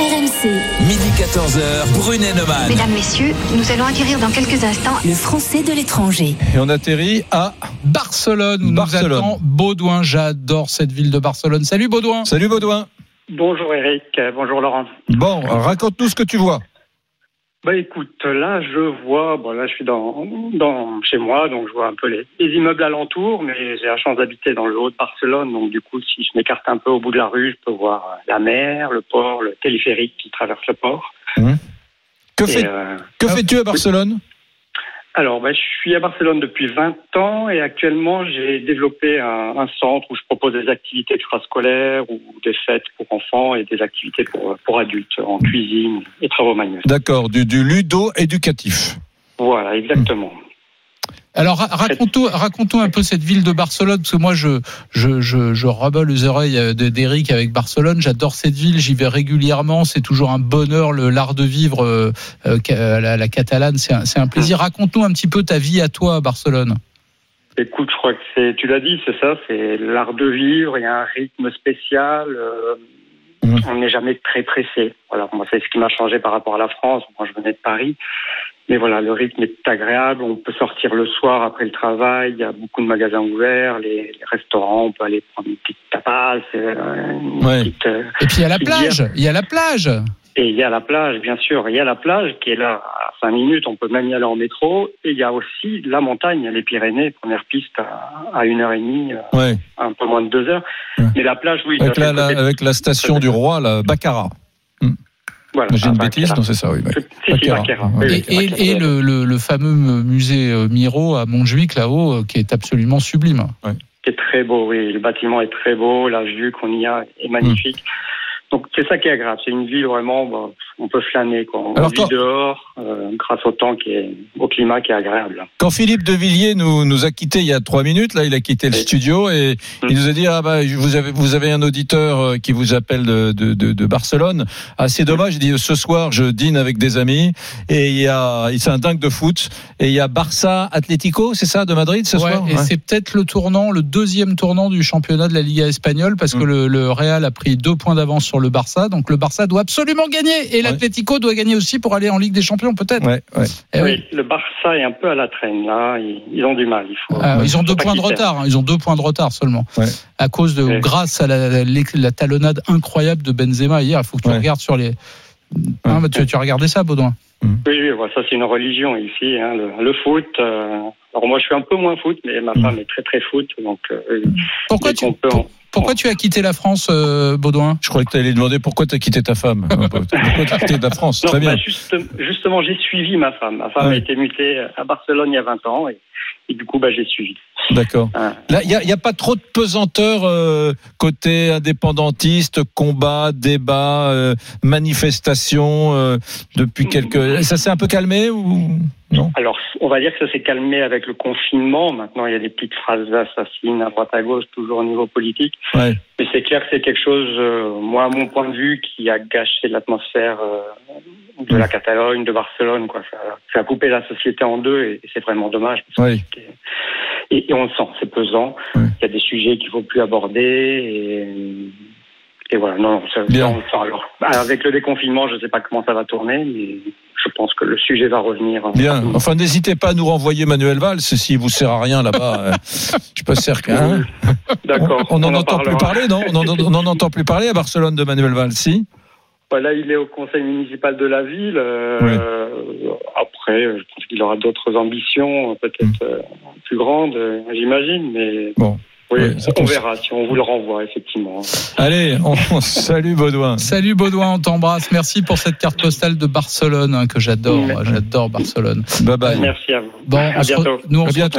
RMC. Midi 14h, Brunet Neumann. Mesdames, Messieurs, nous allons acquérir dans quelques instants le français de l'étranger. Et on atterrit à Barcelone. Barcelone. Nous attend Baudouin. J'adore cette ville de Barcelone. Salut Baudouin. Salut Baudouin. Bonjour Eric, bonjour Laurent. Bon, raconte-nous ce que tu vois. Bah écoute, là je vois, bon là je suis dans, dans chez moi, donc je vois un peu les, les immeubles alentours, mais j'ai la chance d'habiter dans le haut de Barcelone, donc du coup si je m'écarte un peu au bout de la rue, je peux voir la mer, le port, le téléphérique qui traverse le port. Que, Et, fais, euh, que fais-tu à Barcelone? Alors bah, je suis à Barcelone depuis 20 ans et actuellement j'ai développé un, un centre où je propose des activités extrascolaires ou des fêtes pour enfants et des activités pour, pour adultes en cuisine et travaux manuels. D'accord, du, du ludo-éducatif. Voilà, exactement. Alors ra- raconte-nous raconte un peu cette ville de Barcelone parce que moi je je rabats les oreilles euh, de- d'Eric avec Barcelone. J'adore cette ville. J'y vais régulièrement. C'est toujours un bonheur l'art de vivre euh, euh, ca- la, la catalane. C'est un, plaisir. Raconte-nous un petit peu ta vie à toi à Barcelone. Écoute, je crois que tu l'as dit, c'est ça, c'est l'art de vivre, il y a un rythme spécial, euh, Mhm. on n'est jamais très pressé. Voilà, moi c'est ce qui m'a changé par rapport à la France, moi je venais de Paris, mais voilà, le rythme est agréable, on peut sortir le soir après le travail, il y a beaucoup de magasins ouverts, les, les restaurants, on peut aller prendre une petite tapas, euh, une Ouais. petite, euh, Et puis il y a la plage. Il y a la plage. Et il y a la plage, bien sûr. Il y a la plage qui est là à 5 minutes. On peut même y aller en métro. Et il y a aussi la montagne, les Pyrénées, première piste à, à une heure et demie, euh, Ouais. un peu moins de deux heures. Ouais. Mais la plage, oui. Avec la, la- côté- avec la station du roi, la Baccarat. voilà, J'ai une ah, bêtise, non, c'est ça, oui. Ouais. Et, le, le, le fameux musée euh, Miro à Montjuic là-haut euh, qui est absolument sublime. C'est très beau, oui. Le bâtiment est très beau. La vue qu'on y a est magnifique. Donc c'est ça qui est agréable. C'est une ville vraiment, bon, on peut flâner. Quoi. On Alors, vit toi- dehors euh, grâce au temps qui est, au climat qui est agréable. Quand Philippe de Villiers nous, nous a quittés il y a trois minutes, là, il a quitté le Oui. studio et il nous a dit ah bah vous avez vous avez un auditeur euh, qui vous appelle de, de, de, de Barcelone. Ah c'est dommage. Il dit ce soir je dîne avec des amis et il y a c'est un dingue de foot et il y a Barça Atlético, c'est ça de Madrid ce Ouais, soir? et Ouais. c'est peut-être le tournant, le deuxième tournant du championnat de la Liga espagnole, parce que Mm. le, le Real a pris deux points d'avance sur le Barça, donc le Barça doit absolument gagner, et l'Atlético doit gagner aussi pour aller en Ligue des Champions, peut-être. Ouais, ouais. Eh oui. oui, le Barça est un peu à la traîne là. Ils, ont du mal. Il faut. Ah, ils ont deux points de retard. hein, Ils ont deux points de retard seulement. Ouais. À cause de, Ouais. grâce à la, la- la talonnade incroyable de Benzema hier. Il faut que tu Ouais. regardes sur les. Hein, bah, tu, tu as regardé ça, Baudouin? Oui, oui, voilà, ça c'est une religion ici, hein, le, le foot. euh, alors moi je suis un peu moins foot, mais ma Mm. femme est très très foot, donc euh, Pourquoi tu, peut pour- pourquoi tu as quitté la France, euh, Baudouin Je croyais que tu allais demander pourquoi tu as quitté ta femme. pourquoi tu as quitté la France? Non, Très bien. bah, juste- justement, j'ai suivi ma femme. Ma femme Ouais. a été mutée à Barcelone il y a 20 ans et, et du coup, bah, j'ai suivi. D'accord. Là, il n'y a, pas trop de pesanteur euh, côté indépendantiste, combat, débat, euh, manifestation euh, depuis quelques. Ça s'est un peu calmé ou non? Alors, on va dire que ça s'est calmé avec le confinement. Maintenant, il y a des petites phrases assassines à droite à gauche, toujours au niveau politique. Ouais. Mais c'est clair que c'est quelque chose, euh, moi, à mon point de vue, qui a gâché l'atmosphère de la Catalogne, de Barcelone. Quoi. Ça, ça a coupé la société en deux et, et c'est vraiment dommage. parce que Oui. Et, et on le sent, c'est pesant. Il y a des sujets qu'il faut plus aborder. Et, et voilà, non, ça, Bien. on le sent. Alors, avec le déconfinement, je ne sais pas comment ça va tourner, mais je pense que le sujet va revenir. Bien. Enfin, n'hésitez pas à nous renvoyer Manuel Valls s'il vous sert à rien là-bas. euh, je suis pas certain. hein. D'accord. on n'en en entend plus parler, non? On n'en entend plus parler à Barcelone de Manuel Valls, si? Voilà, il est au conseil municipal de la ville. euh, Oui. Après, qu'il aura d'autres ambitions, peut-être euh, plus grandes, euh, j'imagine, mais Bon. oui, Oui, ça on verra si on vous le renvoie, effectivement. Allez, on salue Baudouin. Salut Baudouin, on t'embrasse. Merci pour cette carte postale de Barcelone hein, que j'adore. Merci. J'adore Barcelone. Bye bye. Merci à vous. Bon, à re- bientôt. nous on À bientôt.